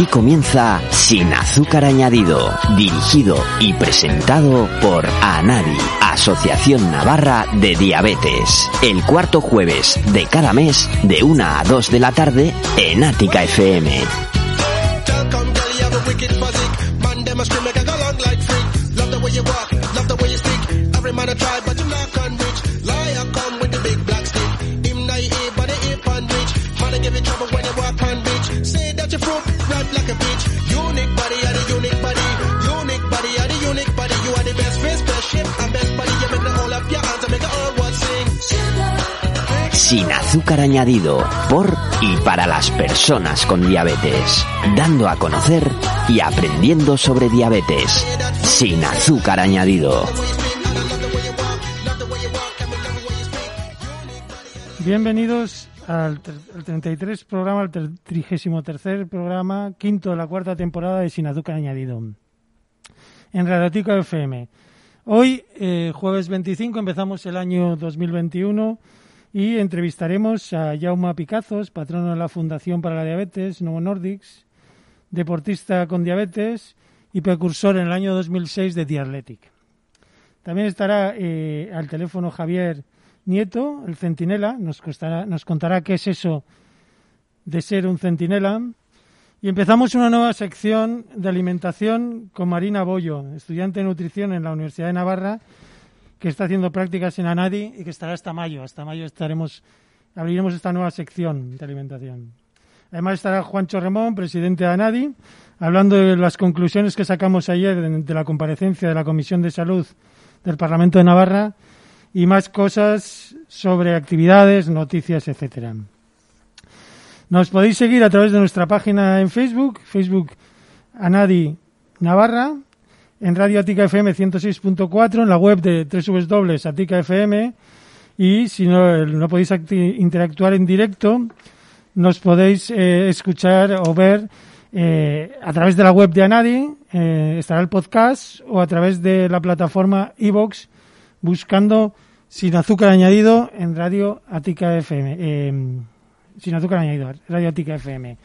Aquí comienza Sin Azúcar Añadido, dirigido y presentado por ANADI, Asociación Navarra de Diabetes. El cuarto jueves de cada mes, de 1 a 2 de la tarde, en Ática FM. Sin Azúcar Añadido, por y para las personas con diabetes. Dando a conocer y aprendiendo sobre diabetes. Sin Azúcar Añadido. Bienvenidos al, ter- al 33 programa, al ter- 33 programa, quinto de la cuarta temporada de Sin Azúcar Añadido. En Radiotico FM. Hoy, eh, jueves 25, empezamos el año 2021 y entrevistaremos a Jaume Picazos, patrono de la Fundación para la Diabetes, Novo Nordics, deportista con diabetes y precursor en el año 2006 de The Athletic. También estará eh, al teléfono Javier Nieto, el centinela, nos, nos contará qué es eso de ser un centinela. Y empezamos una nueva sección de alimentación con Marina Bollo, estudiante de nutrición en la Universidad de Navarra, que está haciendo prácticas en ANADI y que estará hasta mayo. Hasta mayo estaremos, abriremos esta nueva sección de alimentación. Además estará Juancho Remón, presidente de ANADI, hablando de las conclusiones que sacamos ayer de, la comparecencia de la Comisión de Salud del Parlamento de Navarra y más cosas sobre actividades, noticias, etcétera. Nos podéis seguir a través de nuestra página en Facebook, Facebook Anadi Navarra, en Radio Atica FM 106.4, en la web de www.atica FM y si no, no podéis interactuar en directo, nos podéis eh, escuchar o ver eh, a través de la web de Anadi, eh, estará el podcast o a través de la plataforma iVox buscando sin azúcar añadido en Radio Atica FM. eh, sin azúcar añadido, Radio Atica FM.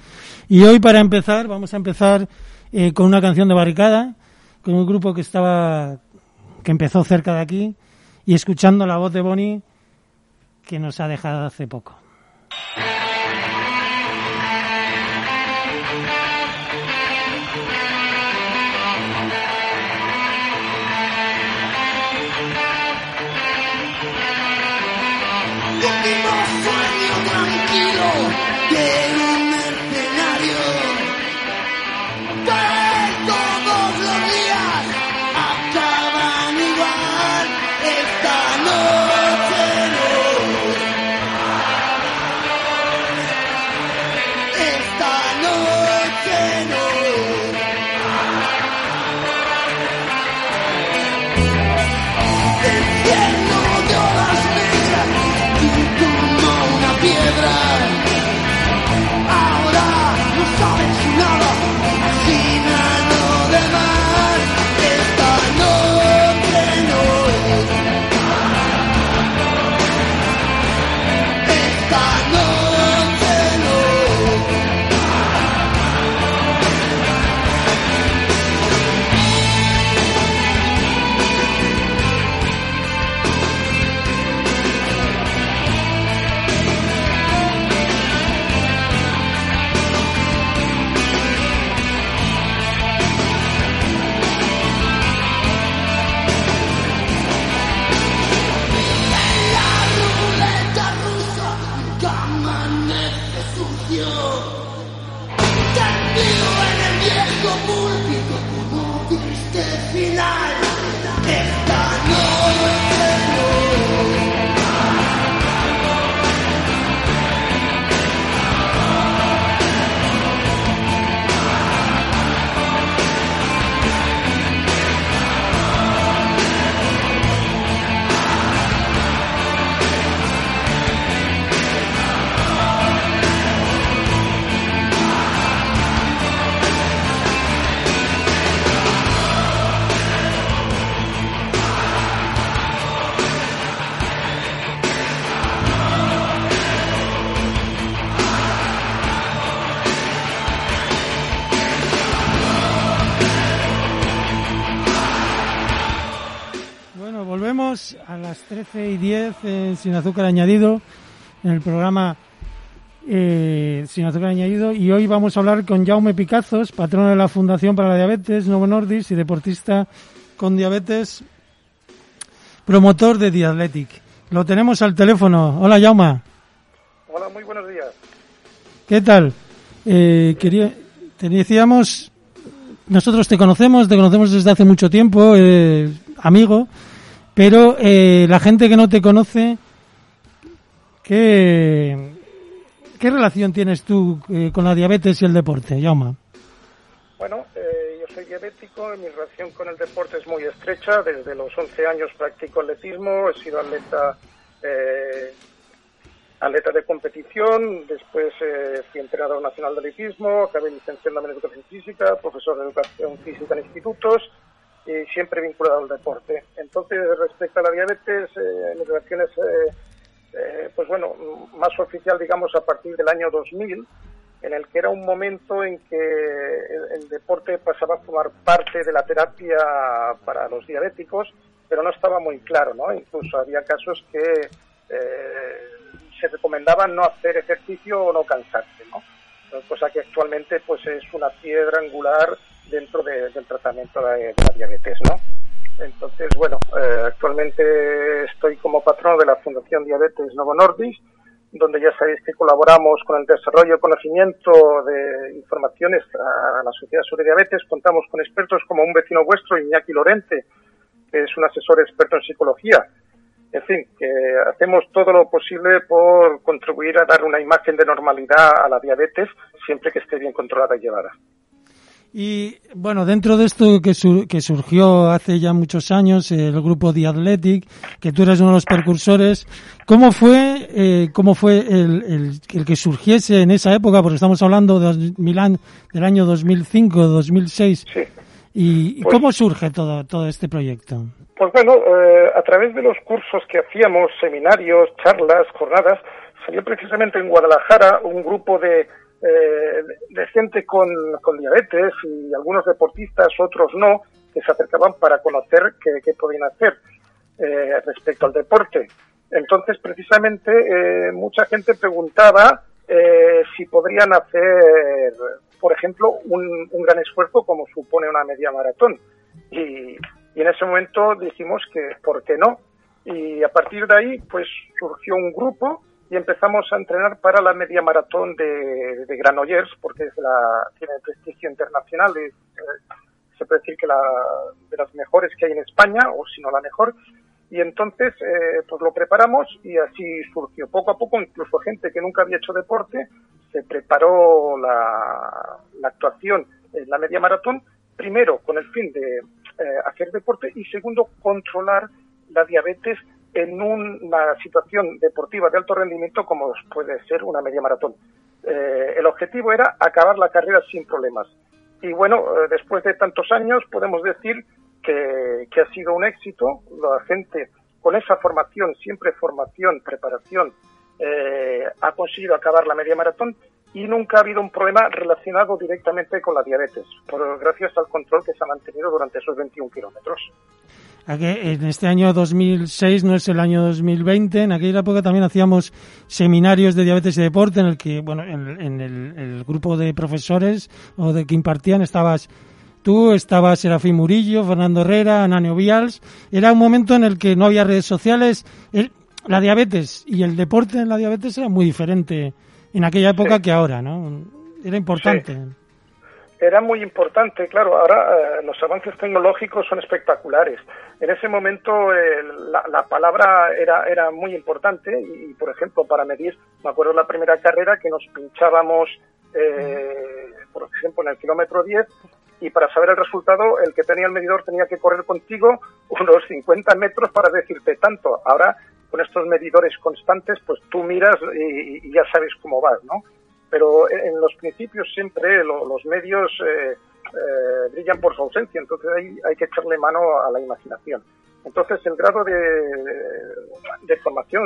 Y hoy para empezar, vamos a empezar eh, con una canción de barricada, con un grupo que estaba, que empezó cerca de aquí, y escuchando la voz de Bonnie que nos ha dejado hace poco. 13 y 10 en Sin Azúcar Añadido, en el programa eh, Sin Azúcar Añadido, y hoy vamos a hablar con Jaume Picazos, patrono de la Fundación para la Diabetes, Novo Nordis y deportista con diabetes, promotor de Diathletic. Lo tenemos al teléfono. Hola, Jaume. Hola, muy buenos días. ¿Qué tal? Eh, quería, te decíamos, nosotros te conocemos, te conocemos desde hace mucho tiempo, eh, amigo, pero eh, la gente que no te conoce, ¿qué, relación tienes tú eh, con la diabetes y el deporte, Jaume? Bueno, eh, yo soy diabético mi relación con el deporte es muy estrecha. Desde los 11 años practico atletismo, he sido atleta, eh, atleta de competición, después eh, fui entrenador nacional de atletismo, acabé licenciándome en educación física, profesor de educación física en institutos y siempre vinculado al deporte. Entonces, respecto a la diabetes, eh, mi relación es, eh, pues bueno, más oficial, digamos, a partir del año 2000, en el que era un momento en que el, el deporte pasaba a formar parte de la terapia para los diabéticos, pero no estaba muy claro, ¿no? Incluso había casos que eh, se recomendaba no hacer ejercicio o no cansarse, ¿no? Cosa que actualmente pues es una piedra angular dentro de- del tratamiento de, de la diabetes, ¿no? Entonces, bueno, eh, actualmente estoy como patrono de la Fundación Diabetes Novo Nordis, donde ya sabéis que colaboramos con el desarrollo y conocimiento de informaciones a la sociedad sobre diabetes. Contamos con expertos como un vecino vuestro, Iñaki Lorente, que es un asesor experto en psicología. En fin, que hacemos todo lo posible por contribuir a dar una imagen de normalidad a la diabetes, siempre que esté bien controlada y llevada. Y bueno, dentro de esto que, sur- que surgió hace ya muchos años, el grupo The Athletic, que tú eres uno de los precursores, ¿cómo fue, eh, cómo fue el, el, el que surgiese en esa época? Porque estamos hablando de 2000 an- del año 2005, 2006. Sí. ¿Y, y Pues- cómo surge todo, todo este proyecto? Pues bueno, eh, a través de los cursos que hacíamos, seminarios, charlas, jornadas, salió precisamente en Guadalajara un grupo de, eh, de gente con, con diabetes y algunos deportistas, otros no, que se acercaban para conocer qué, podían hacer eh, respecto al deporte. Entonces, precisamente, eh, mucha gente preguntaba eh, si podrían hacer, por ejemplo, un, un gran esfuerzo como supone una media maratón. Y, y en ese momento dijimos que, ¿por qué no? Y a partir de ahí, pues surgió un grupo y empezamos a entrenar para la media maratón de, de Granollers, porque es la, tiene prestigio internacional, es, eh, se puede decir que la, de las mejores que hay en España, o si no la mejor. Y entonces, eh, pues lo preparamos y así surgió. Poco a poco, incluso gente que nunca había hecho deporte, se preparó la, actuación en la media maratón, primero con el fin de eh, hacer deporte y segundo, controlar la diabetes en un- una situación deportiva de alto rendimiento como puede ser una media maratón. Eh, el objetivo era acabar la carrera sin problemas. Y bueno, eh, después de tantos años podemos decir que, que ha sido un éxito. La gente con esa formación, siempre formación, preparación, eh, ha conseguido acabar la media maratón y nunca ha habido un problema relacionado directamente con la diabetes, por, gracias al control que se ha mantenido durante esos 21 kilómetros. En este año 2006 no es el año 2020. En aquella época también hacíamos seminarios de diabetes y deporte en el que, bueno, en, en el, el grupo de profesores o de que impartían estabas tú, estaba Serafín Murillo, Fernando Herrera, Ananio Vials. Era un momento en el que no había redes sociales. El- la diabetes y el deporte en la diabetes era muy diferente en aquella época Sí. que ahora, ¿no? Era importante. Era muy importante, claro, ahora eh, los avances tecnológicos son espectaculares. En ese momento la, la palabra era, era muy importante y, por ejemplo, para medir, me acuerdo la primera carrera que nos pinchábamos, eh, por ejemplo, en el kilómetro 10 y para saber el resultado, el que tenía el medidor tenía que correr contigo unos 50 metros para decirte tanto. Ahora, con estos medidores constantes, pues tú miras y, y ya sabes cómo vas, ¿no? Pero en los principios siempre lo- los medios eh, eh, brillan por su ausencia, entonces hay, que echarle mano a la imaginación. Entonces el grado de, de formación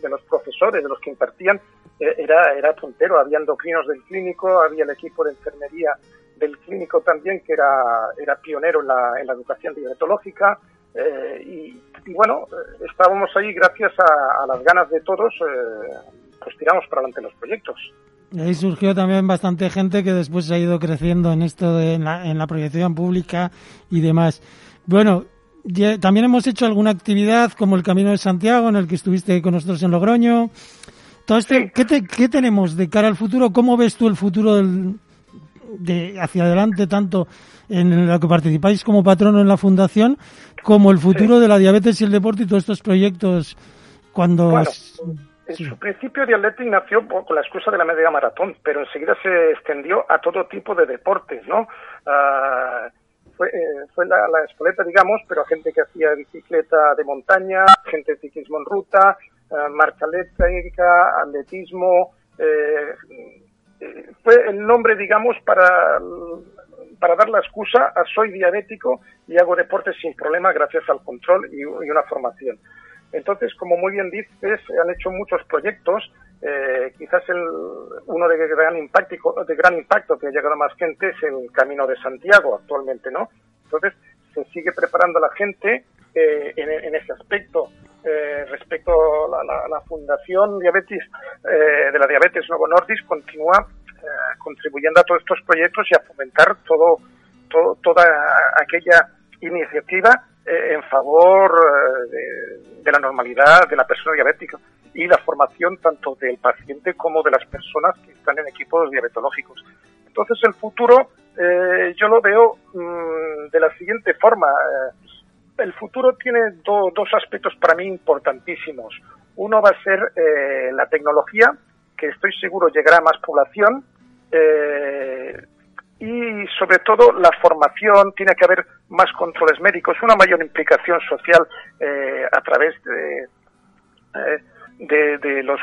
de los profesores, de los que impartían, eh, era, era puntero. Había endocrinos del clínico, había el equipo de enfermería del clínico también, que era, pionero en la, en la educación diabetológica. Eh, y, bueno, estábamos ahí gracias a, a las ganas de todos, eh, pues tiramos para adelante los proyectos. Y ahí surgió también bastante gente que después se ha ido creciendo en esto de en la, en la proyección pública y demás. Bueno, ya- también hemos hecho alguna actividad como el Camino de Santiago, en el que estuviste con nosotros en Logroño. Todo este, ¿qué, te- qué tenemos de cara al futuro? ¿Cómo ves tú el futuro del, de hacia adelante, tanto en lo que participáis como patrono en la fundación, como el futuro de la diabetes y el deporte y todos estos proyectos cuando... Bueno, En su principio, The Athletic nació con la excusa de la media maratón, pero enseguida se extendió a todo tipo de deportes, ¿no? Ah, fue eh, fue la, la escoleta, digamos, pero a gente que hacía bicicleta de montaña, gente de ciclismo en ruta, ah, marcha eléctrica, atletismo. eh, eh, fue el nombre, digamos, para, para dar la excusa a soy diabético y hago deporte sin problema gracias al control y, y una formación. Entonces, como muy bien dices, han hecho muchos proyectos. eh, quizás el, uno de gran, impacto, de gran impacto que ha llegado a más gente es el Camino de Santiago actualmente, ¿no? Entonces, se sigue preparando la gente eh, en, ese aspecto. Eh, respecto a la, la- la Fundación Diabetes eh, de la Diabetes Novo Nordis continúa eh, contribuyendo a todos estos proyectos y a fomentar todo, todo- toda aquella iniciativa eh, en favor eh, de, de la normalidad de la persona diabética y la formación tanto del paciente como de las personas que están en equipos diabetológicos. Entonces el futuro eh, yo lo veo mm, de la siguiente forma. el futuro tiene do- dos aspectos para mí importantísimos. Uno va a ser eh, la tecnología, que estoy seguro llegará a más población, eh, y sobre todo la formación, tiene que haber más controles médicos, una mayor implicación social eh, a través de, eh, de, de los,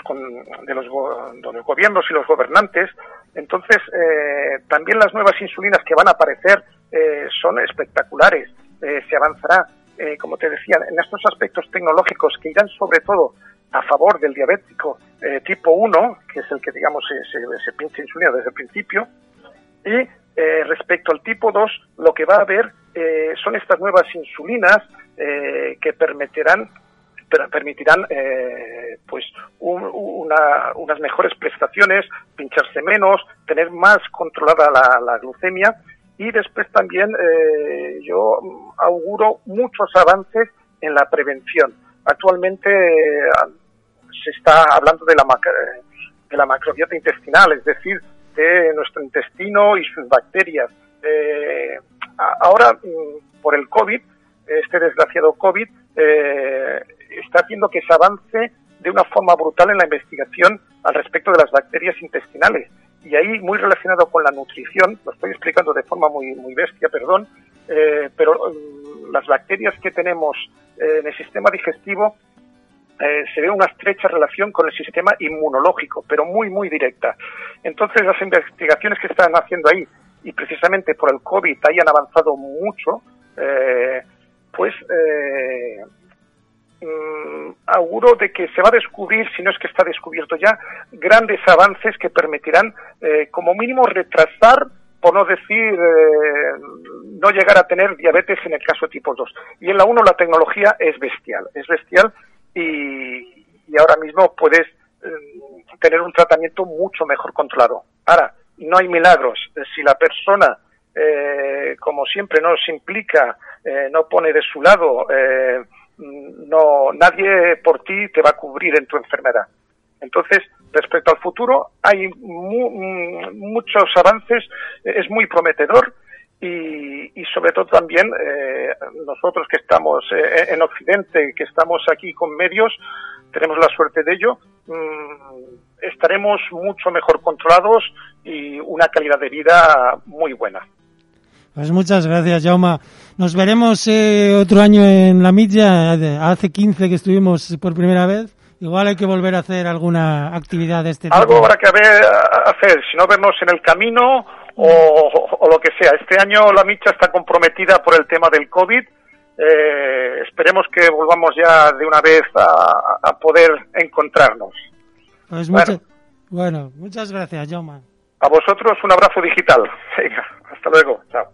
de, los, de los gobiernos y los gobernantes. Entonces, eh, también las nuevas insulinas que van a aparecer eh, son espectaculares. Eh, se avanzará, como te decía, en estos aspectos tecnológicos que irán sobre todo a favor del diabético tipo 1, que es el que, digamos, se, se, se pincha insulina desde el principio, y eh, respecto al tipo 2, lo que va a haber eh, son estas nuevas insulinas eh, que permitirán per- permitirán eh, pues un- una- unas mejores prestaciones, pincharse menos, tener más controlada la, glucemia y después también eh, yo auguro muchos avances en la prevención. Actualmente eh, se está hablando de la, de la macrobiota intestinal, es decir, de nuestro intestino y sus bacterias. Eh, ahora, mm, por el COVID, este desgraciado COVID, eh, está haciendo que se avance de una forma brutal en la investigación al respecto de las bacterias intestinales. Y ahí, muy relacionado con la nutrición, lo estoy explicando de forma muy, muy bestia, perdón, eh, pero mm, las bacterias que tenemos eh, en el sistema digestivo eh, se ve una estrecha relación con el sistema inmunológico, pero muy, muy directa. Entonces, las investigaciones que están haciendo ahí, y precisamente por el COVID hayan avanzado mucho, eh, pues eh, mm, auguro de que se va a descubrir, si no es que está descubierto ya, grandes avances que permitirán, eh, como mínimo, retrasar, por no decir, eh, no llegar a tener diabetes en el caso tipo 2. Y en la 1 la tecnología es bestial, es bestial y, y ahora mismo puedes eh, tener un tratamiento mucho mejor controlado. Ahora, no hay milagros. Si la persona, eh, como siempre, no se implica, eh, no pone de su lado, eh, no, nadie por ti te va a cubrir en tu enfermedad. Entonces, respecto al futuro, hay mu- mm, muchos avances, es muy prometedor y, y sobre todo también eh, nosotros que estamos eh, en Occidente, que estamos aquí con medios, tenemos la suerte de ello, mm, estaremos mucho mejor controlados y una calidad de vida muy buena. Pues muchas gracias, Jauma. Nos veremos eh, otro año en la milla. eh, Hace 15 que estuvimos por primera vez. Igual hay que volver a hacer alguna actividad de este tipo. Algo habrá que haber- hacer, si no vernos en el camino o, lo que sea. Este año la micha está comprometida por el tema del COVID. Eh, esperemos que volvamos ya de una vez a, poder encontrarnos. Pues bueno. Bueno, muchas gracias, Jaume. A vosotros un abrazo digital. Hasta luego. Chao.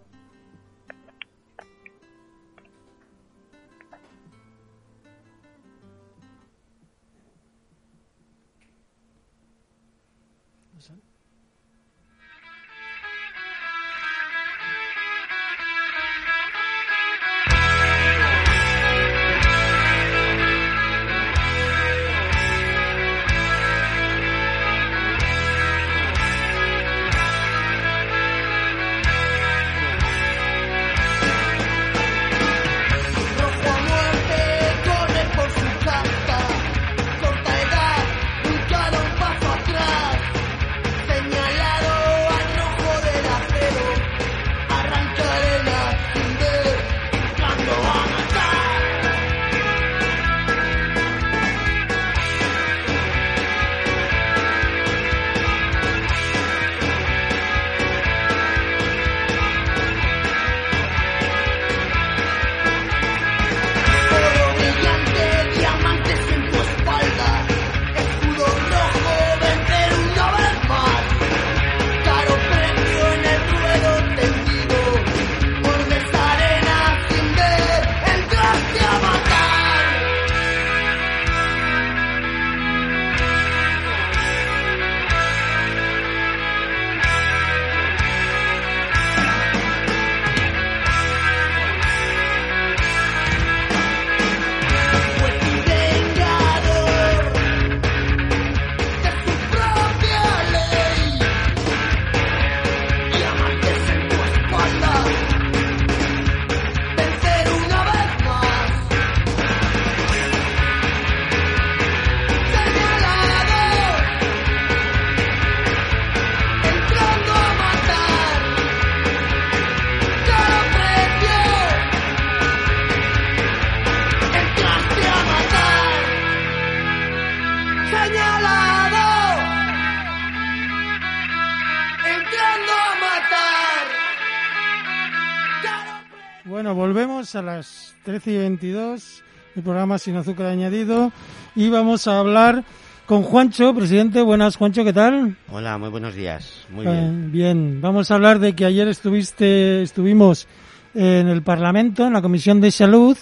A las 13 y 22, el programa Sin Azúcar Añadido, y vamos a hablar con Juancho, presidente. Buenas, Juancho, ¿qué tal? Hola, muy buenos días. Muy Eh, bien. bien, vamos a hablar de que ayer estuviste, estuvimos en el Parlamento, en la Comisión de Salud,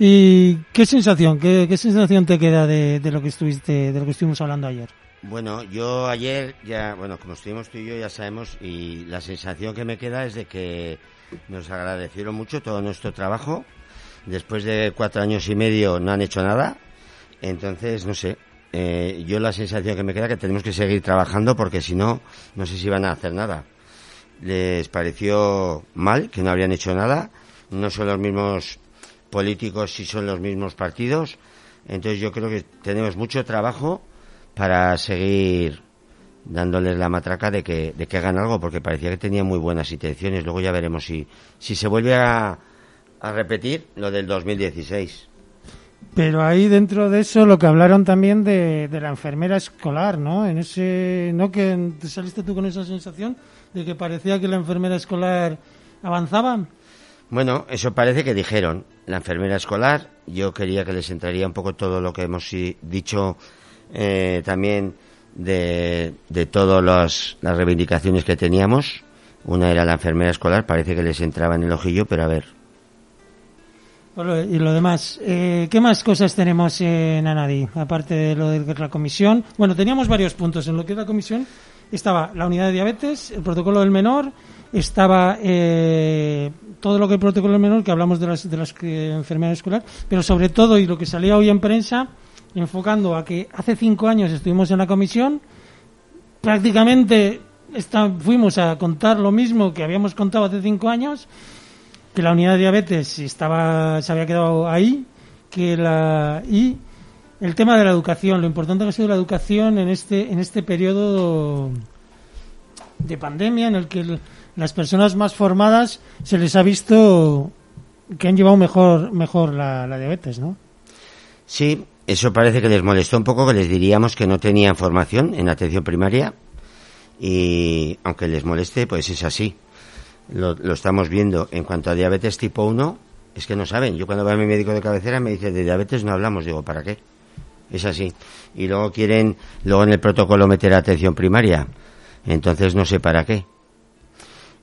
y qué sensación, qué, qué sensación te queda de, de lo que estuviste, de lo que estuvimos hablando ayer. Bueno, yo ayer ya, bueno, como estuvimos tú y yo ya sabemos y la sensación que me queda es de que nos agradecieron mucho todo nuestro trabajo. Después de cuatro años y medio no han hecho nada. Entonces, no sé, eh, yo la sensación que me queda es que tenemos que seguir trabajando porque si no, no sé si van a hacer nada. Les pareció mal que no habrían hecho nada. No son los mismos políticos, si son los mismos partidos. Entonces yo creo que tenemos mucho trabajo para seguir dándoles la matraca de que, de que hagan algo, porque parecía que tenía muy buenas intenciones. Luego ya veremos si, si se vuelve a, a repetir lo del 2016. Pero ahí dentro de eso lo que hablaron también de, de la enfermera escolar, ¿no? En ese, ¿no? Que te saliste tú con esa sensación de que parecía que la enfermera escolar avanzaba. Bueno, eso parece que dijeron. La enfermera escolar, yo quería que les entraría un poco todo lo que hemos sí, dicho eh, también de, de todas las, reivindicaciones que teníamos. Una era la enfermera escolar, parece que les entraba en el ojillo, pero a ver. Y lo demás, eh, ¿qué más cosas tenemos en Anadi? Aparte de lo de la comisión. Bueno, teníamos varios puntos. En lo que es la comisión estaba la unidad de diabetes, el protocolo del menor, estaba eh, todo lo que el protocolo del menor, que hablamos de las, de las enfermedades escolares, pero sobre todo, y lo que salía hoy en prensa, enfocando a que hace cinco años estuvimos en la comisión, prácticamente está- fuimos a contar lo mismo que habíamos contado hace cinco años, que la unidad de diabetes estaba se había quedado ahí que la y el tema de la educación lo importante que ha sido la educación en este en este periodo de pandemia en el que las personas más formadas se les ha visto que han llevado mejor mejor la, la diabetes no Sí, eso parece que les molestó un poco, que les diríamos que no tenían formación en atención primaria y aunque les moleste, pues es así. Lo, lo estamos viendo. En cuanto a diabetes tipo 1, es que no saben. Yo cuando voy a mi médico de cabecera me dice, de diabetes no hablamos. Digo, ¿para qué? Es así. Y luego quieren, luego en el protocolo meter atención primaria. Entonces no sé para qué.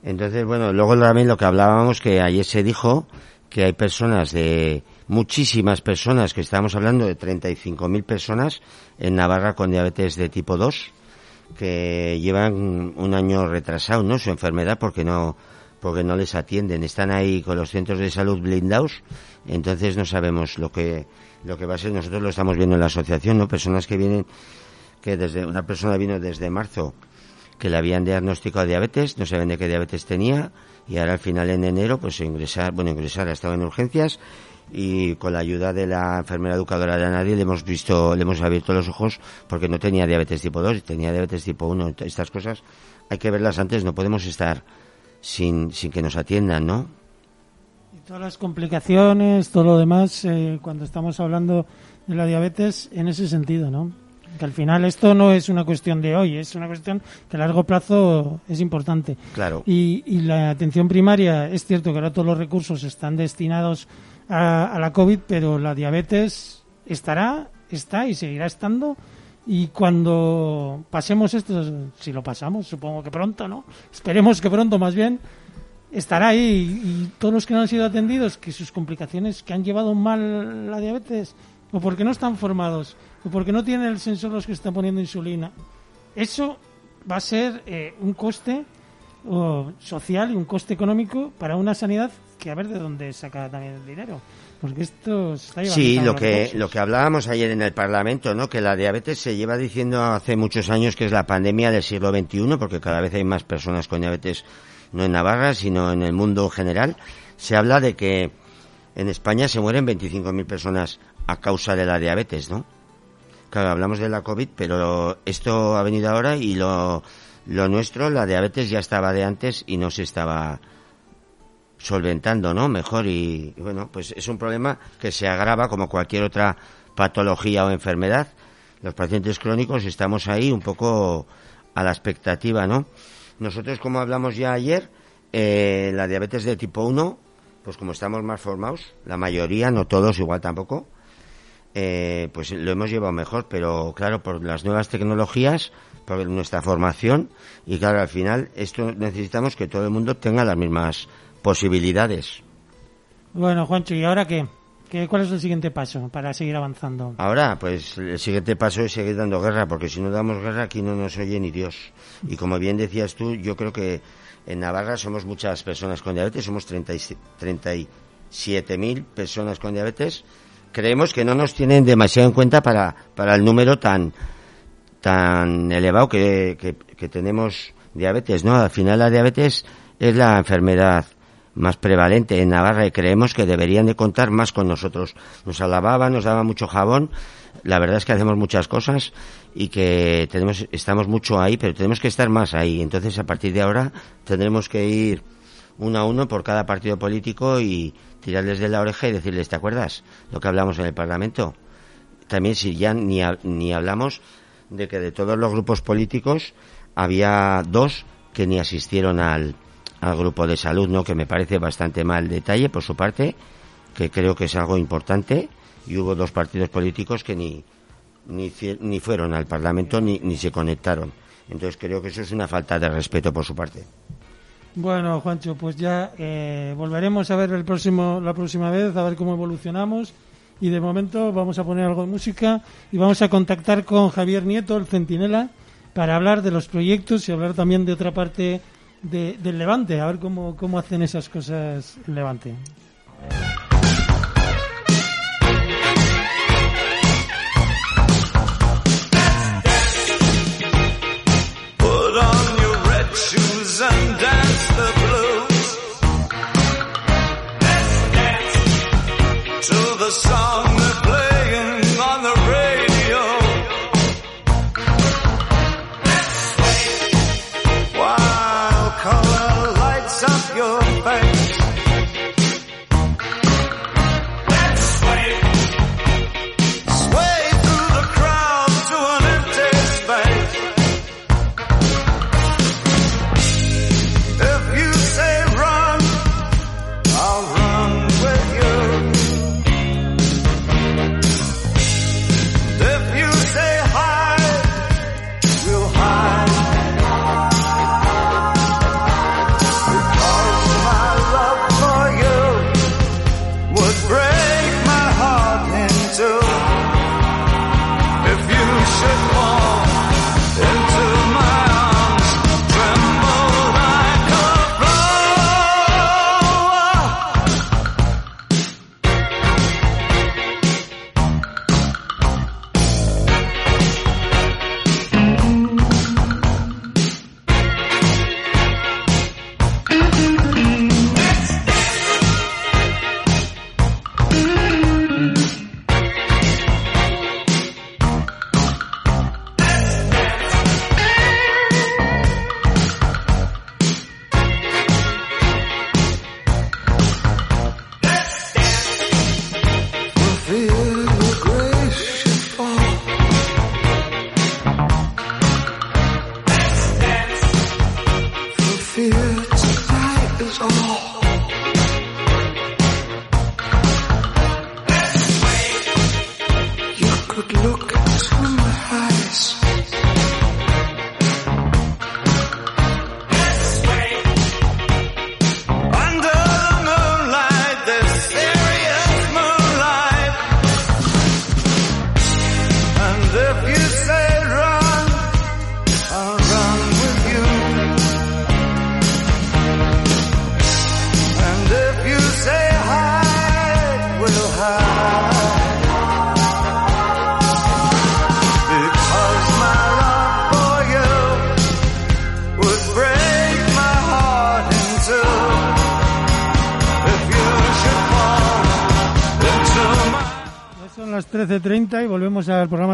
Entonces, bueno, luego también lo que hablábamos que ayer se dijo que hay personas de muchísimas personas que estábamos hablando de 35.000 personas en Navarra con diabetes de tipo 2 que llevan un año retrasado, ¿no? Su enfermedad porque no porque no les atienden, están ahí con los centros de salud blindados, entonces no sabemos lo que lo que va a ser. Nosotros lo estamos viendo en la asociación, ¿no? Personas que vienen que desde una persona vino desde marzo que le habían diagnosticado diabetes, no saben de qué diabetes tenía y ahora al final en enero pues ingresar, bueno, ingresar ha estado en urgencias y con la ayuda de la enfermera educadora de nadie le hemos visto, le hemos abierto los ojos porque no tenía diabetes tipo 2, tenía diabetes tipo 1, estas cosas hay que verlas antes, no podemos estar sin, sin que nos atiendan, ¿no? y todas las complicaciones todo lo demás eh, cuando estamos hablando de la diabetes en ese sentido no que al final esto no es una cuestión de hoy es una cuestión que a largo plazo es importante Claro. Y, y la atención primaria, es cierto que ahora todos los recursos están destinados a, a la COVID, pero la diabetes estará, está y seguirá estando. Y cuando pasemos esto, si lo pasamos, supongo que pronto, ¿no? Esperemos que pronto más bien, estará ahí. Y, todos los que no han sido atendidos, que sus complicaciones, que han llevado mal la diabetes, o porque no están formados, o porque no tienen el sensor los que están poniendo insulina, eso va a ser eh, un coste o social y un coste económico para una sanidad que a ver de dónde saca también el dinero. Porque esto se está llevando Sí, lo que, lo que hablábamos ayer en el Parlamento, ¿no? Que la diabetes se lleva diciendo hace muchos años que es la pandemia del siglo XXI, porque cada vez hay más personas con diabetes, no en Navarra, sino en el mundo en general. Se habla de que en España se mueren 25.000 personas a causa de la diabetes, ¿no? Claro, hablamos de la COVID, pero esto ha venido ahora y lo, lo nuestro, la diabetes ya estaba de antes y no se estaba solventando, ¿no? Mejor y, bueno, pues es un problema que se agrava como cualquier otra patología o enfermedad. Los pacientes crónicos estamos ahí un poco a la expectativa, ¿no? Nosotros, como hablamos ya ayer, eh, la diabetes de tipo 1 pues como estamos más formados, la mayoría, no todos, igual tampoco, eh, pues lo hemos llevado mejor, pero claro, por las nuevas tecnologías, por nuestra formación, y claro, al final esto necesitamos que todo el mundo tenga las mismas posibilidades. Bueno, Juancho, ¿y ahora qué? ¿Qué ¿Cuál es el siguiente paso para seguir avanzando? Ahora, pues el siguiente paso es seguir dando guerra, porque si no damos guerra aquí no nos oye ni Dios. Y como bien decías tú, yo creo que en Navarra somos muchas personas con diabetes, somos 37.000 personas con diabetes. Creemos que no nos tienen demasiado en cuenta para, para el número tan, tan elevado que, que, que tenemos diabetes, ¿no? Al final la diabetes es la enfermedad más prevalente en Navarra y creemos que deberían de contar más con nosotros. Nos alababan, nos daba mucho jabón. La verdad es que hacemos muchas cosas y que tenemos, estamos mucho ahí, pero tenemos que estar más ahí. Entonces, a partir de ahora, tendremos que ir uno a uno por cada partido político y tirarles de la oreja y decirles, ¿te acuerdas lo que hablamos en el Parlamento? También si ya ni, ni hablamos de que de todos los grupos políticos había dos que ni asistieron al, al grupo de salud, ¿no? Que me parece bastante mal detalle por su parte, que creo que es algo importante, y hubo dos partidos políticos que ni, ni, ni fueron al Parlamento ni, ni se conectaron. Entonces creo que eso es una falta de respeto por su parte. Bueno, Juancho, pues ya eh, volveremos a ver el próximo, la próxima vez, a ver cómo evolucionamos. Y de momento vamos a poner algo de música y vamos a contactar con Javier Nieto, el Centinela, para hablar de los proyectos y hablar también de otra parte de- del Levante, a ver cómo, cómo hacen esas cosas el Levante.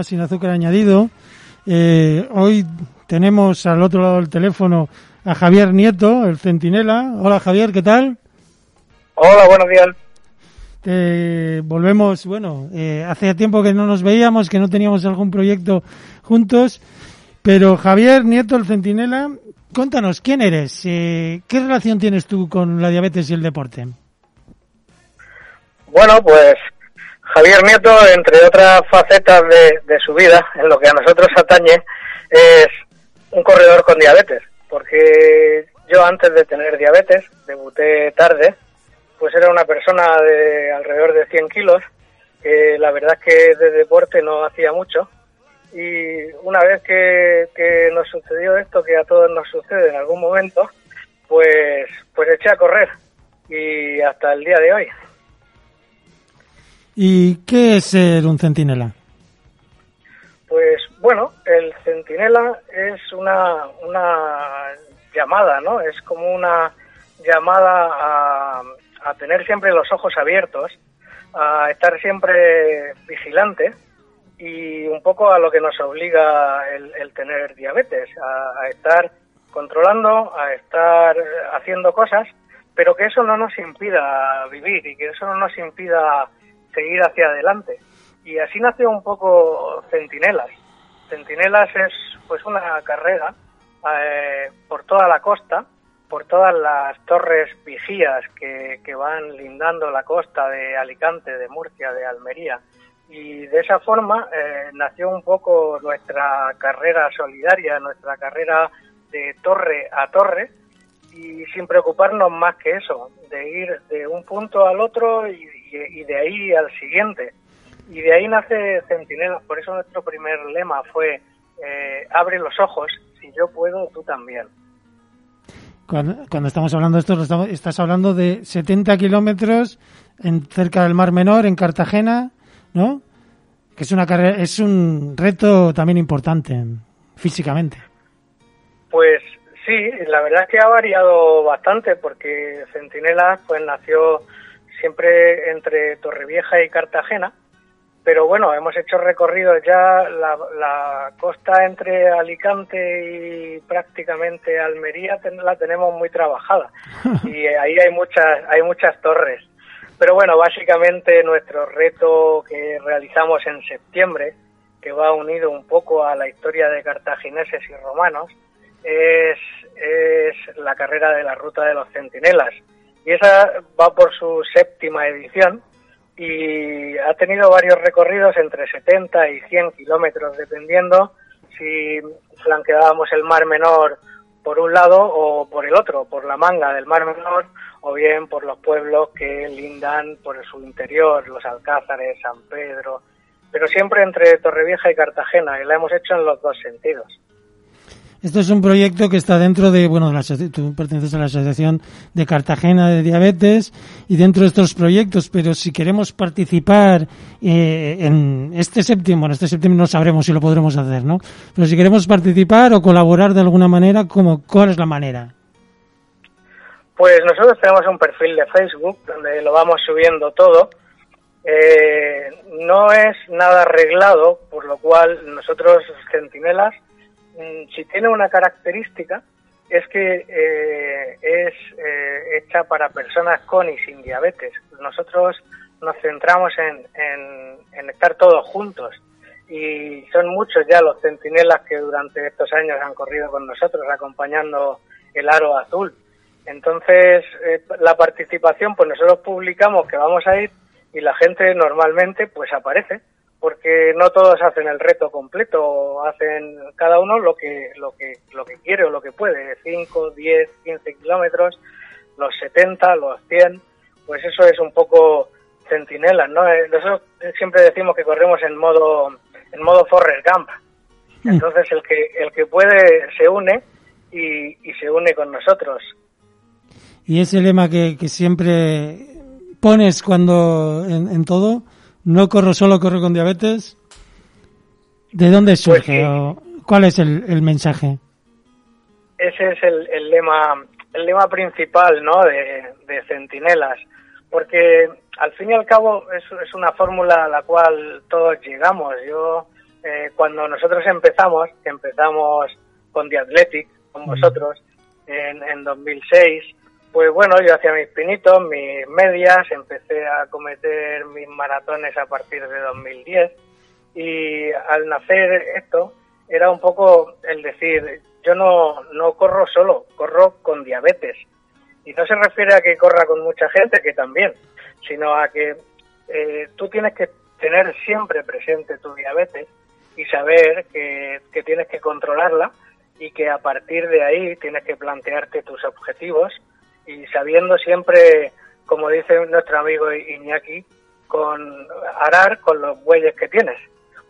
Sin Azúcar Añadido. Eh, hoy tenemos al otro lado del teléfono a Javier Nieto, el Centinela. Hola Javier, ¿qué tal? Hola, buenos días. Eh, volvemos, bueno, eh, hace tiempo que no nos veíamos, que no teníamos algún proyecto juntos, pero Javier Nieto, el Centinela, cuéntanos, ¿quién eres? Eh, ¿Qué relación tienes tú con la diabetes y el deporte? Bueno, pues Javier Nieto, entre otras facetas de, de su vida, en lo que a nosotros atañe, es un corredor con diabetes, porque yo antes de tener diabetes, debuté tarde, pues era una persona de alrededor de 100 kilos, que la verdad es que de deporte no hacía mucho, y una vez que, que nos sucedió esto, que a todos nos sucede en algún momento, pues, pues eché a correr, y hasta el día de hoy. ¿Y qué es ser un centinela? Pues bueno, el centinela es una, una llamada, ¿no? Es como una llamada a, a tener siempre los ojos abiertos, a estar siempre vigilante y un poco a lo que nos obliga el, el tener diabetes, a, a estar controlando, a estar haciendo cosas, pero que eso no nos impida vivir y que eso no nos impida seguir hacia adelante. Y así nació un poco Centinelas. Centinelas es pues una carrera eh, por toda la costa, por todas las torres vigías que, van lindando la costa de Alicante, de Murcia, de Almería. Y de esa forma eh, nació un poco nuestra carrera solidaria, nuestra carrera de torre a torre, y sin preocuparnos más que eso, de ir de un punto al otro y, y- y de ahí al siguiente. Y de ahí nace Centinelas, por eso nuestro primer lema fue eh, abre los ojos, si yo puedo, tú también. Cuando, cuando estamos hablando de esto, lo estamos- estás hablando de 70 kilómetros en, cerca del Mar Menor, en Cartagena, ¿no? Que es una carrera, es un reto también importante físicamente. Pues sí, la verdad es que ha variado bastante porque Centinelas pues nació siempre entre Torrevieja y Cartagena, pero bueno, hemos hecho recorridos ya la, la costa entre Alicante y prácticamente Almería ten- la tenemos muy trabajada y ahí hay muchas hay muchas torres. Pero bueno, básicamente nuestro reto que realizamos en septiembre, que va unido un poco a la historia de cartagineses y romanos, es, es la carrera de la Ruta de los Centinelas. Y esa va por su séptima edición y ha tenido varios recorridos entre 70 y 100 kilómetros, dependiendo si flanqueábamos el Mar Menor por un lado o por el otro, por la manga del Mar Menor o bien por los pueblos que lindan por su interior, los Alcázares, San Pedro, pero siempre entre Torrevieja y Cartagena y la hemos hecho en los dos sentidos. Esto es un proyecto que está dentro de, bueno, la tú perteneces a la Asociación de Cartagena de Diabetes y dentro de estos proyectos, pero si queremos participar eh, en este séptimo, bueno, este séptimo no sabremos si lo podremos hacer, ¿no? Pero si queremos participar o colaborar de alguna manera, ¿cómo, ¿cuál es la manera? Pues nosotros tenemos un perfil de Facebook donde lo vamos subiendo todo. Eh, no es nada arreglado, por lo cual nosotros, centinelas, si tiene una característica, es que eh, es eh, hecha para personas con y sin diabetes. Nosotros nos centramos en, en- en estar todos juntos y son muchos ya los centinelas que durante estos años han corrido con nosotros acompañando el aro azul. Entonces, eh, la participación, pues nosotros publicamos que vamos a ir y la gente normalmente pues aparece, porque no todos hacen el reto completo, hacen cada uno lo que, lo que, lo que quiere o lo que puede, 5, 10, 15 kilómetros, los 70, los 100, pues eso es un poco centinelas, ¿no? Eh, Nosotros siempre decimos que corremos en modo, en modo Forrest Gump. Entonces el que, el que puede se une y, y se une con nosotros. Y ese lema que, que siempre pones cuando en, en todo, no corro solo, corro con diabetes. ¿De dónde surge? o ¿Cuál es el, el mensaje? ese es el, el lema el lema principal no de, de centinelas porque al fin y al cabo es, es una fórmula a la cual todos llegamos yo eh, cuando nosotros empezamos empezamos con The Athletic con vosotros en, en 2006 pues bueno yo hacía mis pinitos mis medias empecé a cometer mis maratones a partir de 2010 y al nacer esto era un poco el decir yo no, no corro solo, corro con diabetes. Y no se refiere a que corra con mucha gente, que también, sino a que eh, tú tienes que tener siempre presente tu diabetes y saber que, que tienes que controlarla y que a partir de ahí tienes que plantearte tus objetivos y sabiendo siempre, como dice nuestro amigo Iñaki, con arar con los bueyes que tienes.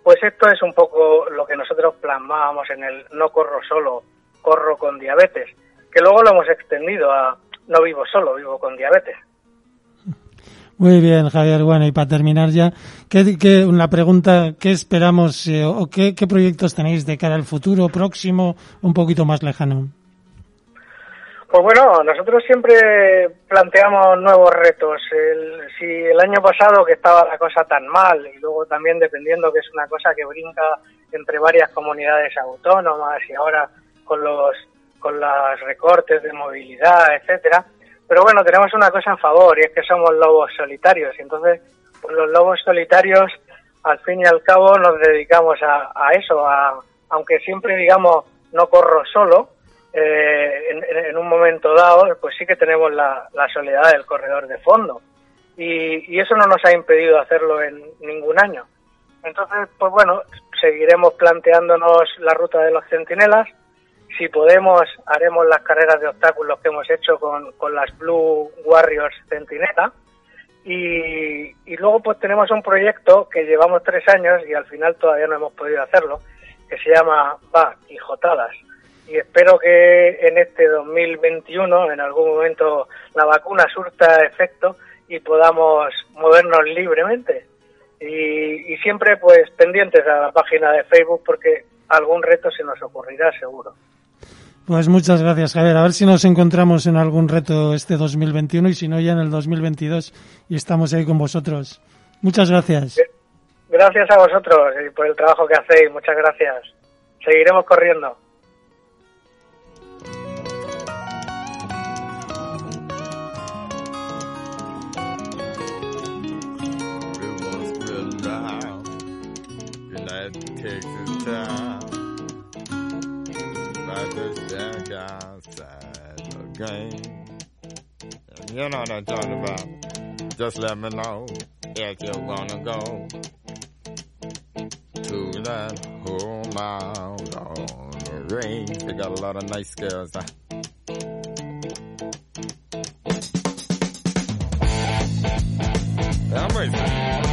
Pues esto es un poco lo que nosotros plasmábamos en el no corro solo, corro con diabetes, que luego lo hemos extendido a no vivo solo, vivo con diabetes. Muy bien, Javier. Bueno, y para terminar ya, ¿qué, qué- una pregunta, ¿qué esperamos eh, o qué, qué proyectos tenéis de cara al futuro próximo, un poquito más lejano? Pues bueno, nosotros siempre planteamos nuevos retos. El- si el año pasado que estaba la cosa tan mal y luego también dependiendo que es una cosa que brinca entre varias comunidades autónomas y ahora con los con los recortes de movilidad, etcétera. Pero bueno, tenemos una cosa en favor y es que somos lobos solitarios y entonces pues los lobos solitarios al fin y al cabo nos dedicamos a, a eso, a, aunque siempre digamos no corro solo, eh, en, un momento dado, pues sí que tenemos la, soledad del corredor de fondo. Y, y eso no nos ha impedido hacerlo en ningún año. Entonces, pues bueno, seguiremos planteándonos la ruta de los centinelas. Si podemos, haremos las carreras de obstáculos que hemos hecho con, con las Blue Warriors Centinela. Y, y luego pues tenemos un proyecto que llevamos tres años y al final todavía no hemos podido hacerlo, que se llama Va, Quijotadas. Y espero que en este 2021, en algún momento, la vacuna surta efecto y podamos movernos libremente. Y, y siempre pues pendientes a la página de Facebook porque algún reto se nos ocurrirá seguro. Pues muchas gracias, Javier. A ver si nos encontramos en algún reto este 2021 y si no ya en el 2022 y estamos ahí con vosotros. Muchas gracias. Gracias a vosotros y por el trabajo que hacéis. Muchas gracias. Seguiremos corriendo. That Texas town. About to stand outside the game. You know what I'm talking about. Just let me know if you wanna go to that home out on the range. They got a lot of nice girls. I'm ready.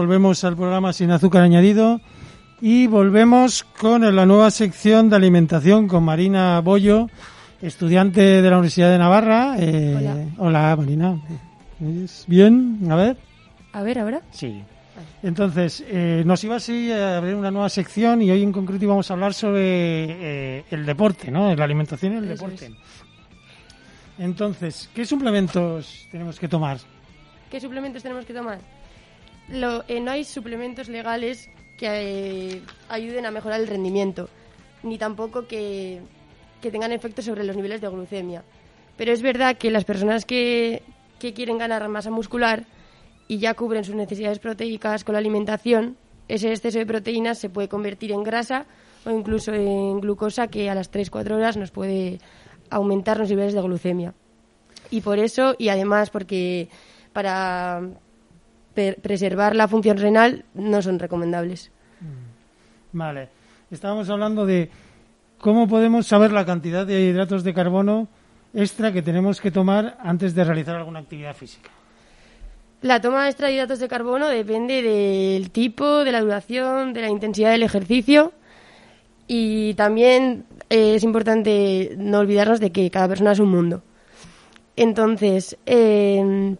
Volvemos al programa Sin Azúcar Añadido Y volvemos con la nueva sección de alimentación con Marina Bollo, estudiante de la Universidad de Navarra. Eh, Hola. Hola, Marina. ¿Es ¿Bien? A ver. A ver, ahora. Sí. Entonces, eh, nos iba así a abrir una nueva sección y hoy en concreto íbamos a hablar sobre eh, el deporte, ¿no? La alimentación y el Eso deporte. Entonces, ¿qué suplementos tenemos que tomar? ¿Qué suplementos tenemos que tomar? Lo- eh, no hay suplementos legales que eh, ayuden a mejorar el rendimiento, ni tampoco que, tengan efectos sobre los niveles de glucemia. Pero es verdad que las personas que, que quieren ganar masa muscular y ya cubren sus necesidades proteicas con la alimentación, ese exceso de proteínas se puede convertir en grasa o incluso en glucosa que a las 3-4 horas nos puede aumentar los niveles de glucemia. Y por eso, y además porque para preservar la función renal no son recomendables. Vale. Estábamos hablando de cómo podemos saber la cantidad de hidratos de carbono extra que tenemos que tomar antes de realizar alguna actividad física. La toma extra de hidratos de carbono depende del tipo, de la duración, de la intensidad del ejercicio y también eh, es importante no olvidarnos de que cada persona es un mundo. Entonces, eh,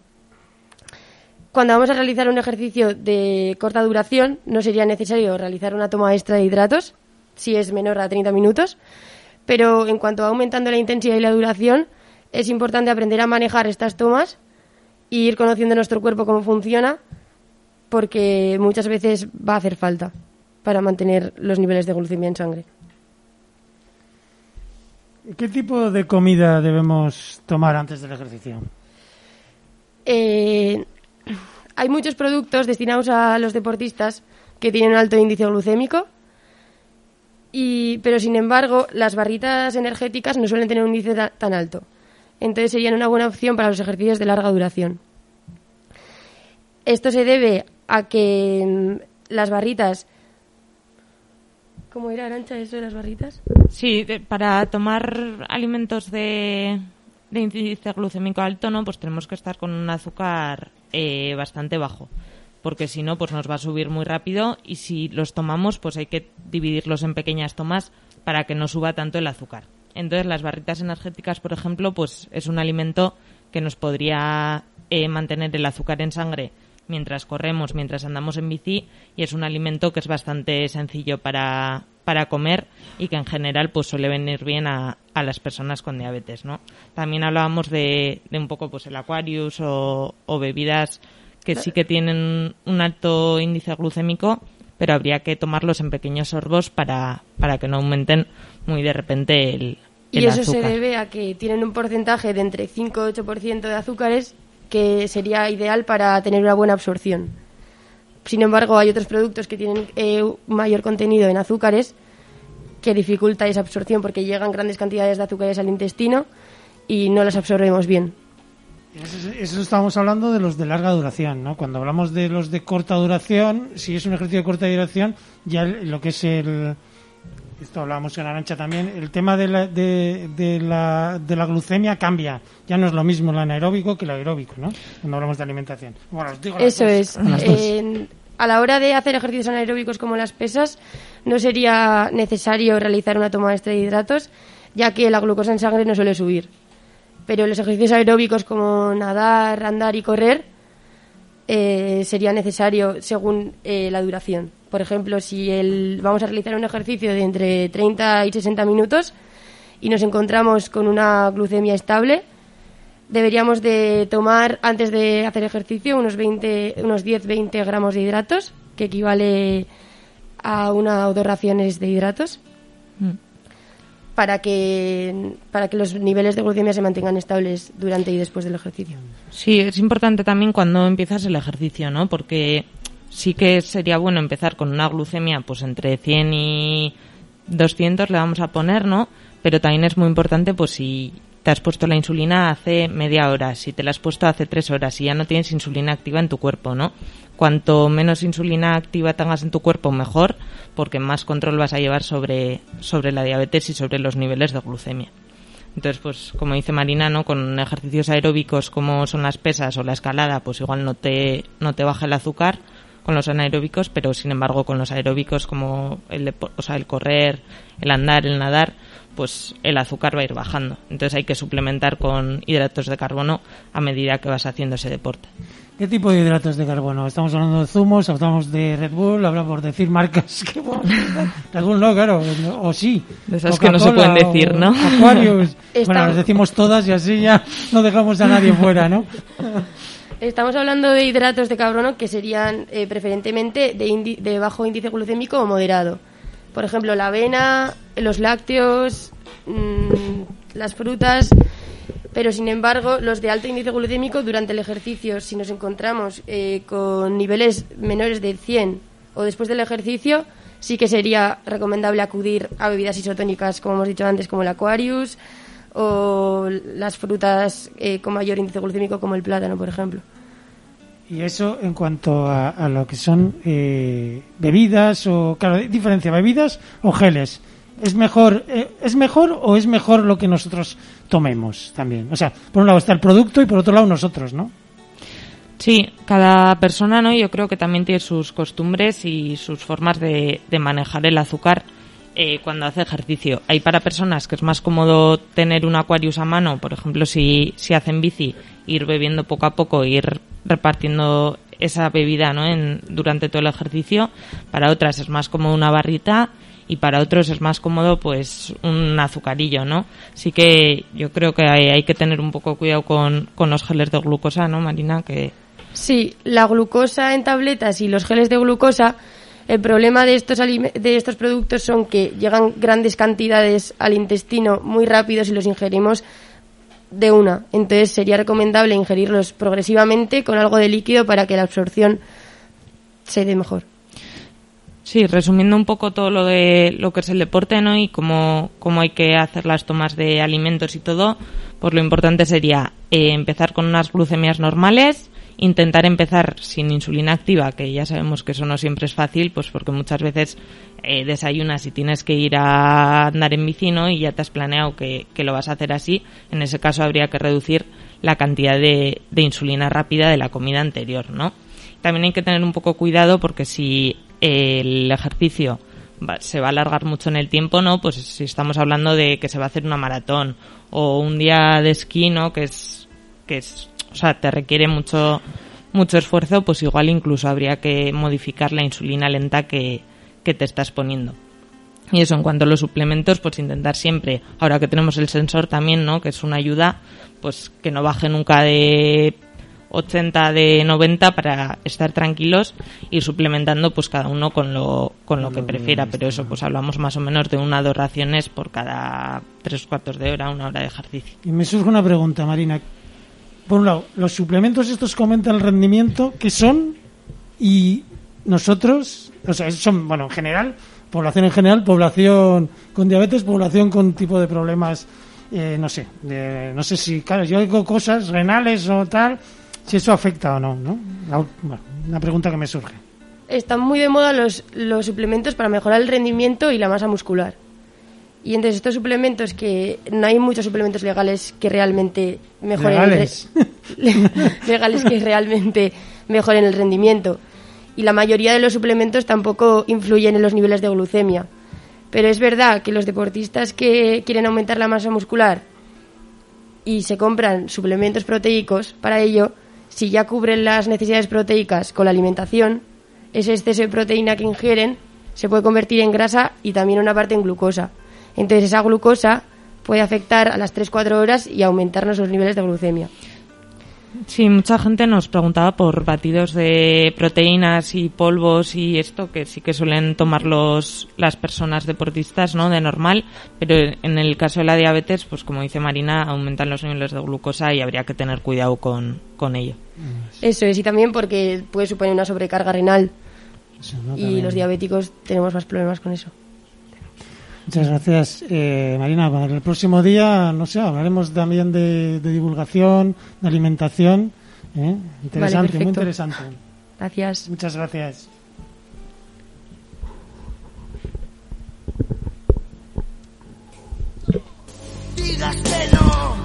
cuando vamos a realizar un ejercicio de corta duración, no sería necesario realizar una toma extra de hidratos, si es menor a 30 minutos, pero en cuanto va aumentando la intensidad y la duración, es importante aprender a manejar estas tomas y ir conociendo nuestro cuerpo cómo funciona, porque muchas veces va a hacer falta para mantener los niveles de glucemia en sangre. ¿Qué tipo de comida debemos tomar antes del ejercicio? Eh, hay muchos productos destinados a los deportistas que tienen un alto índice glucémico, y, pero sin embargo las barritas energéticas no suelen tener un índice ta- tan alto. Entonces serían una buena opción para los ejercicios de larga duración. Esto se debe a que mm, las barritas... ¿Cómo era, Arancha, eso de las barritas? Sí, para tomar alimentos de, de índice glucémico alto, ¿no? Pues tenemos que estar con un azúcar eh, bastante bajo. Porque si no, pues nos va a subir muy rápido y si los tomamos, pues hay que dividirlos en pequeñas tomas para que no suba tanto el azúcar. Entonces, las barritas energéticas, por ejemplo, pues es un alimento que nos podría eh, mantener el azúcar en sangre mientras corremos, mientras andamos en bici y es un alimento que es bastante sencillo para, para comer y que en general pues suele venir bien a, a las personas con diabetes, ¿no? También hablábamos de, de un poco pues el Aquarius o, o bebidas que sí que tienen un alto índice glucémico, pero habría que tomarlos en pequeños sorbos para, para que no aumenten muy de repente el, Y el eso azúcar. se debe a que tienen un porcentaje de entre 5 y 8% de azúcares que sería ideal para tener una buena absorción. Sin embargo, hay otros productos que tienen eh, mayor contenido en azúcares que dificulta esa absorción porque llegan grandes cantidades de azúcares al intestino y no las absorbemos bien. Eso, eso estábamos hablando de los de larga duración, ¿no? Cuando hablamos de los de corta duración, si es un ejercicio de corta duración, ya lo que es el... Esto hablábamos con Arancha también, el tema de la, de, de la, de la glucemia cambia. Ya no es lo mismo el anaeróbico que el aeróbico, ¿no? Cuando hablamos de alimentación. Bueno, os digo Eso dos, es. En- a la hora de hacer ejercicios anaeróbicos como las pesas, no sería necesario realizar una toma extra de hidratos, ya que la glucosa en sangre no suele subir. Pero los ejercicios aeróbicos como nadar, andar y correr eh, sería necesario según eh, la duración. Por ejemplo, si el, vamos a realizar un ejercicio de entre 30 y 60 minutos y nos encontramos con una glucemia estable, deberíamos de tomar antes de hacer ejercicio unos 20, unos 10-20 gramos de hidratos, que equivale a una o dos raciones de hidratos, Mm. para que, para que los niveles de glucemia se mantengan estables durante y después del ejercicio. Sí, es importante también cuando empiezas el ejercicio, ¿no? Porque sí que sería bueno empezar con una glucemia pues entre 100 y 200 le vamos a poner, ¿no? Pero también es muy importante pues si te has puesto la insulina hace media hora, si te la has puesto hace tres horas y ya no tienes insulina activa en tu cuerpo, ¿no? Cuanto menos insulina activa tengas en tu cuerpo, mejor, porque más control vas a llevar sobre, sobre la diabetes y sobre los niveles de glucemia. Entonces, pues como dice Marina, ¿no? Con ejercicios aeróbicos como son las pesas o la escalada, pues igual no te, no te baja el azúcar, con los anaeróbicos, pero sin embargo con los aeróbicos como el, o sea, el correr, el andar, el nadar, pues el azúcar va a ir bajando. Entonces hay que suplementar con hidratos de carbono a medida que vas haciendo ese deporte. ¿Qué tipo de hidratos de carbono? Estamos hablando de zumos, hablamos de Red Bull, hablamos por decir marcas que bueno, Red Bull no, claro, no, o sí. De esas que no se pueden decir, ¿no? Aquarius. Está- Bueno, las decimos todas y así ya no dejamos a nadie fuera, ¿no? Estamos hablando de hidratos de carbono que serían eh, preferentemente de, de bajo índice glucémico o moderado. Por ejemplo, la avena, los lácteos, mm, las frutas. Pero sin embargo, los de alto índice glucémico durante el ejercicio, si nos encontramos eh, con niveles menores de 100 o después del ejercicio, sí que sería recomendable acudir a bebidas isotónicas, como hemos dicho antes, como el Aquarius o las frutas eh, con mayor índice glucémico, como el plátano, por ejemplo. Y eso en cuanto a, a lo que son eh, bebidas o, claro, diferencia, bebidas o geles. ¿Es mejor, eh, ¿Es mejor o es mejor lo que nosotros tomemos también? O sea, por un lado está el producto y por otro lado nosotros, ¿no? Sí, cada persona, ¿no? Yo creo que también tiene sus costumbres y sus formas de, de manejar el azúcar eh, cuando hace ejercicio. Hay para personas que es más cómodo tener un Aquarius a mano, por ejemplo, si, si hacen bici, ir bebiendo poco a poco, ir repartiendo esa bebida, ¿no? En, durante todo el ejercicio. Para otras es más cómodo una barrita y para otros es más cómodo pues un azucarillo, ¿no? Sí que yo creo que hay, hay que tener un poco cuidado con, con los geles de glucosa, ¿no, Marina? Que Sí, la glucosa en tabletas y los geles de glucosa, el problema de estos, de estos productos son que llegan grandes cantidades al intestino muy rápido si los ingerimos de una. Entonces sería recomendable ingerirlos progresivamente con algo de líquido para que la absorción se dé mejor. Sí, resumiendo un poco todo lo de lo que es el deporte, ¿no? Y cómo, cómo hay que hacer las tomas de alimentos y todo, pues lo importante sería eh, empezar con unas glucemias normales, intentar empezar sin insulina activa, que ya sabemos que eso no siempre es fácil, pues porque muchas veces eh, desayunas y tienes que ir a andar en bici, ¿no? Y ya te has planeado que, que lo vas a hacer así. En ese caso habría que reducir la cantidad de, de insulina rápida de la comida anterior, ¿no? También hay que tener un poco cuidado porque si el ejercicio se va a alargar mucho en el tiempo, ¿no? Pues si estamos hablando de que se va a hacer una maratón o un día de esquí, ¿no? Que es, que es, o sea, te requiere mucho, mucho esfuerzo, pues igual incluso habría que modificar la insulina lenta que, que te estás poniendo. Y eso, en cuanto a los suplementos, pues intentar siempre, ahora que tenemos el sensor también, ¿no? Que es una ayuda, pues que no baje nunca de 80 de 90 para estar tranquilos y suplementando pues cada uno con lo con lo que prefiera pero eso pues hablamos más o menos de una o dos raciones por cada tres cuartos de hora una hora de ejercicio Y me surge una pregunta, Marina. Por un lado, los suplementos estos que aumentan el rendimiento, ¿qué son? Y nosotros, o sea, son, bueno, en general, población en general, población con diabetes, población con tipo de problemas, eh, no sé, de- no sé si, claro, yo digo cosas renales o tal, si eso afecta o no, ¿no? La- bueno, una pregunta que me surge. Están muy de moda los, los suplementos para mejorar el rendimiento y la masa muscular. Y entonces estos suplementos que no hay muchos suplementos legales que realmente mejoren el re- Legales. legales que realmente mejoren el rendimiento. Y la mayoría de los suplementos tampoco influyen en los niveles de glucemia. Pero es verdad que los deportistas que quieren aumentar la masa muscular y se compran suplementos proteicos para ello, si ya cubren las necesidades proteicas con la alimentación, ese exceso de proteína que ingieren se puede convertir en grasa y también una parte en glucosa. Entonces esa glucosa puede afectar a las 3-4 horas y aumentarnos los niveles de glucemia. Sí, mucha gente nos preguntaba por batidos de proteínas y polvos y esto que sí que suelen tomar los, las personas deportistas, ¿no? De normal, pero en el caso de la diabetes, pues como dice Marina, aumentan los niveles de glucosa y habría que tener cuidado con, con ello. Eso es, y también porque puede suponer una sobrecarga renal. ¿no? Y los diabéticos tenemos más problemas con eso. Muchas gracias, eh, Marina. Para el próximo día, no sé, hablaremos también de, de divulgación, de alimentación. ¿eh? Interesante, muy perfecto. interesante. Gracias. Muchas gracias. digas que no,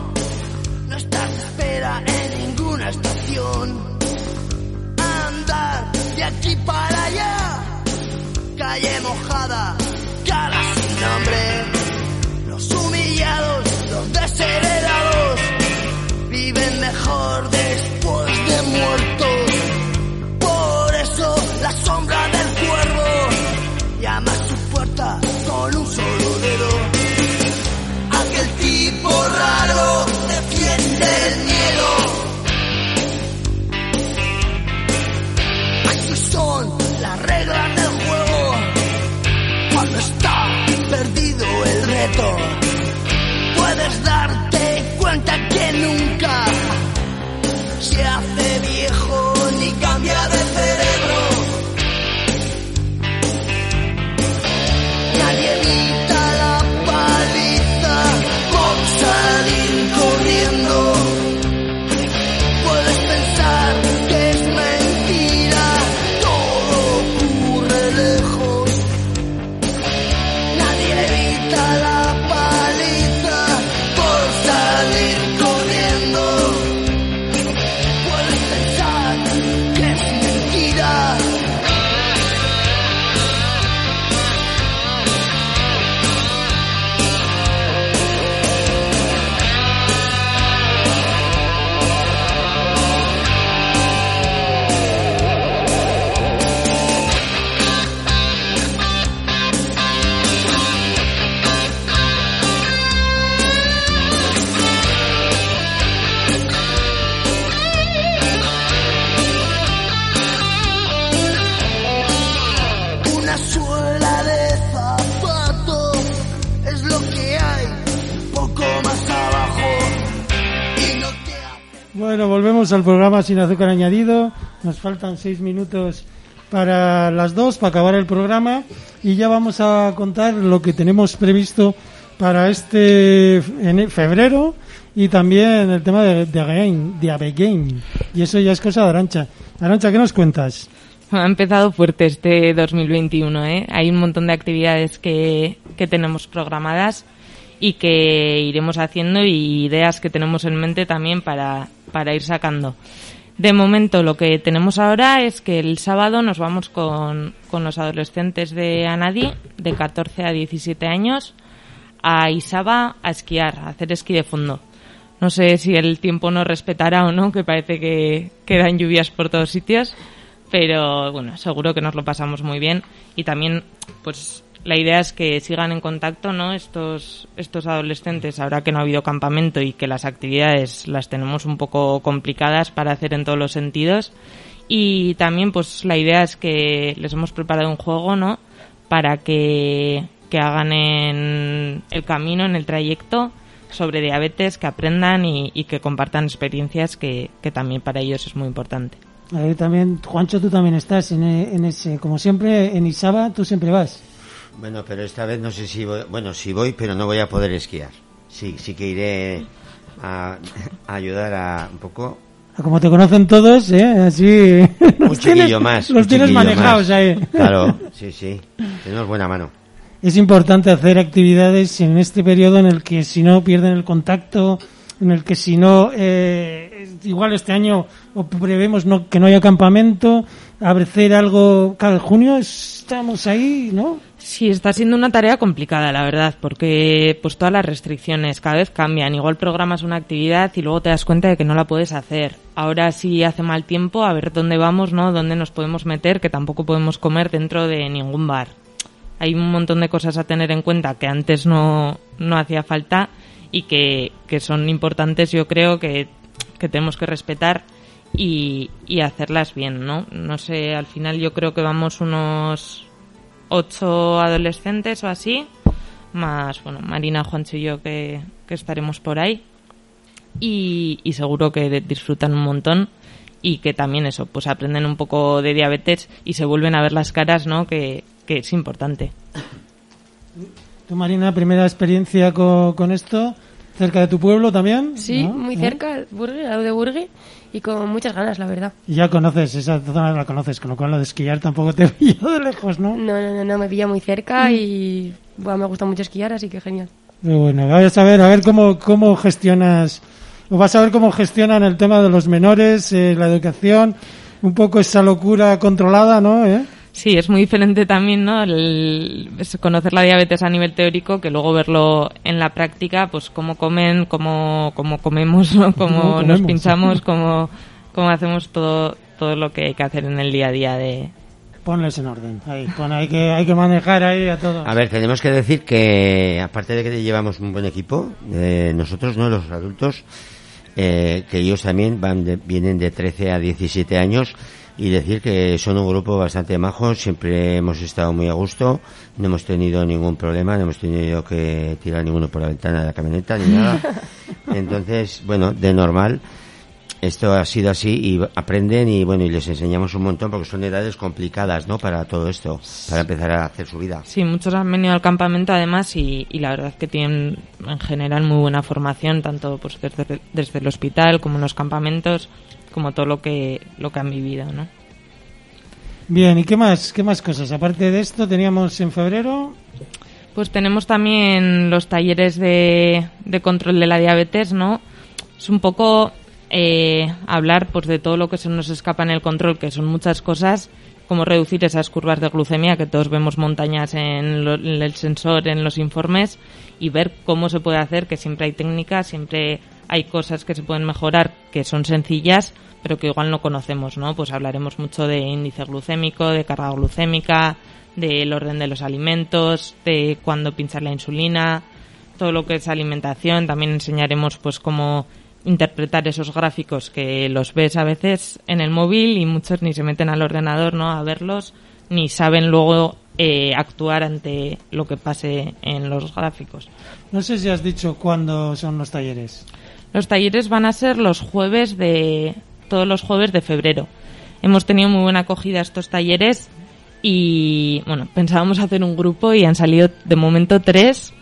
no estás a espera en ninguna estación. Andar de aquí para calle mojada, cara Los humillados, los desheredados, viven mejor de puedes darte cuenta que nunca se hace al programa sin azúcar añadido. Nos faltan seis minutos para las dos, para acabar el programa. Y ya vamos a contar lo que tenemos previsto para este ene- febrero y también el tema de, de Game, de Game. Y eso ya es cosa de Arancha. Arancha, ¿qué nos cuentas? Ha empezado fuerte este 2021, ¿eh? Hay un montón de actividades que, que tenemos programadas y que iremos haciendo y ideas que tenemos en mente también para, para ir sacando. De momento lo que tenemos ahora es que el sábado nos vamos con, con los adolescentes de Anadi, de 14 a 17 años, a Isaba a esquiar, a hacer esquí de fondo. No sé si el tiempo nos respetará o no, que parece que quedan lluvias por todos sitios, pero bueno, seguro que nos lo pasamos muy bien y también pues la idea es que sigan en contacto, ¿no? Estos estos adolescentes ahora que no ha habido campamento y que las actividades las tenemos un poco complicadas para hacer en todos los sentidos y también pues la idea es que les hemos preparado un juego, ¿no? Para que que hagan en el camino, en el trayecto sobre diabetes, que aprendan y, y que compartan experiencias que, que también para ellos es muy importante. Ahí también, Juancho, tú también estás en, en ese, como siempre, en Isaba, tú siempre vas. Bueno, pero esta vez no sé si voy, bueno, sí voy, pero no voy a poder esquiar. Sí, sí que iré a, a ayudar a un poco. Como te conocen todos, ¿eh? Así. Un chiquillo más. Los tienes manejados más. ahí. Claro, sí, sí. Tenemos buena mano. Es importante hacer actividades en este periodo en el que si no pierden el contacto, en el que si no, eh, igual este año o prevemos no, que no haya campamento, hacer algo, en junio estamos ahí, ¿no? Sí, está siendo una tarea complicada, la verdad, porque pues todas las restricciones cada vez cambian. Igual programas una actividad y luego te das cuenta de que no la puedes hacer. Ahora si hace mal tiempo, a ver dónde vamos, ¿no? Dónde nos podemos meter, que tampoco podemos comer dentro de ningún bar. Hay un montón de cosas a tener en cuenta que antes no, no hacía falta y que, que son importantes, yo creo que, que tenemos que respetar y, y hacerlas bien, ¿no? No sé, al final yo creo que vamos unos ocho adolescentes o así, más, bueno, Marina, Juancho y yo que, que estaremos por ahí. Y, y seguro que disfrutan un montón y que también eso, pues aprenden un poco de diabetes y se vuelven a ver las caras, ¿no? Que, que es importante. Tú, Marina, primera experiencia con esto, cerca de tu pueblo también. Sí, ¿no? muy ¿Eh? cerca, Burgue, al lado de Burgue, y con muchas ganas, la verdad. Y ya conoces, esa zona la conoces, con lo cual lo de esquiar tampoco te pillo de lejos, ¿no? No, no, no, no, me pilla muy cerca y bueno, me gusta mucho esquiar, así que genial. Pero bueno, vamos a ver, a ver cómo, cómo gestionas, o vas a ver cómo gestionan el tema de los menores, eh, la educación, un poco esa locura controlada, ¿no? ¿Eh? Sí, es muy diferente también, ¿no? El- es conocer la diabetes a nivel teórico que luego verlo en la práctica, pues cómo comen, cómo, cómo comemos, ¿no? Cómo cómo nos pinchamos, cómo, cómo hacemos todo, todo lo que hay que hacer en el día a día de... Ponles en orden. Ahí, pon, hay, que, hay que manejar ahí a todos. A ver, tenemos que decir que, aparte de que llevamos un buen equipo, eh, nosotros, ¿no? Los adultos, eh, que ellos también van de- vienen de 13 a 17 años y decir que son un grupo bastante majo, siempre hemos estado muy a gusto, no hemos tenido ningún problema, no hemos tenido que tirar ninguno por la ventana de la camioneta ni nada. Entonces, bueno, de normal, esto ha sido así y aprenden y bueno, y les enseñamos un montón porque son edades complicadas, ¿no? Para todo esto, para empezar a hacer su vida. Sí, muchos han venido al campamento además y, y la verdad es que tienen en general muy buena formación, tanto pues desde, desde el hospital como en los campamentos, como todo lo que, lo que han vivido, ¿no? Bien, ¿y qué más, qué más cosas? Aparte de esto, teníamos en febrero. Pues tenemos también los talleres de, de control de la diabetes, ¿no? Es un poco eh, hablar pues de todo lo que se nos escapa en el control, que son muchas cosas, como reducir esas curvas de glucemia, que todos vemos montañas en, lo- en el sensor, en los informes, y ver cómo se puede hacer, que siempre hay técnicas, siempre hay cosas que se pueden mejorar, que son sencillas, pero que igual no conocemos, ¿no? Pues hablaremos mucho de índice glucémico, de carga glucémica, del orden de los alimentos, de cuándo pinchar la insulina, todo lo que es alimentación. También enseñaremos pues cómo interpretar esos gráficos que los ves a veces en el móvil y muchos ni se meten al ordenador, ¿no? A verlos, ni saben luego eh, actuar ante lo que pase en los gráficos. No sé si has dicho cuándo son los talleres. Los talleres van a ser los jueves de todos los jueves de febrero. Hemos tenido muy buena acogida estos talleres y bueno, pensábamos hacer un grupo y han salido de momento tres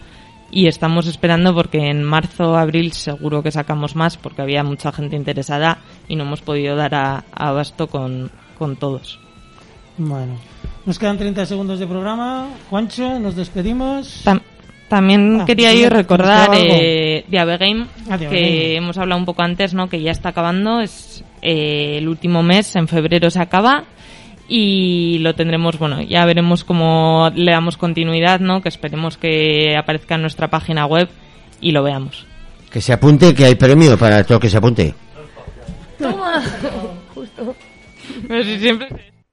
y estamos esperando porque en marzo, abril seguro que sacamos más porque había mucha gente interesada y no hemos podido dar a, a abasto con, con todos. Bueno, nos quedan 30 segundos de programa. Juancho, nos despedimos. Tam- también Ah, quería ¿nos yo recordar eh, Ah, que hemos hablado un poco antes, ¿no? Que ya está acabando, es eh, el último mes, en febrero se acaba y lo tendremos, bueno, ya veremos cómo le damos continuidad, ¿no? Que esperemos que aparezca en nuestra página web y lo veamos. Que se apunte, que hay premio para todo que se apunte. Toma. Justo. Pero si siempre...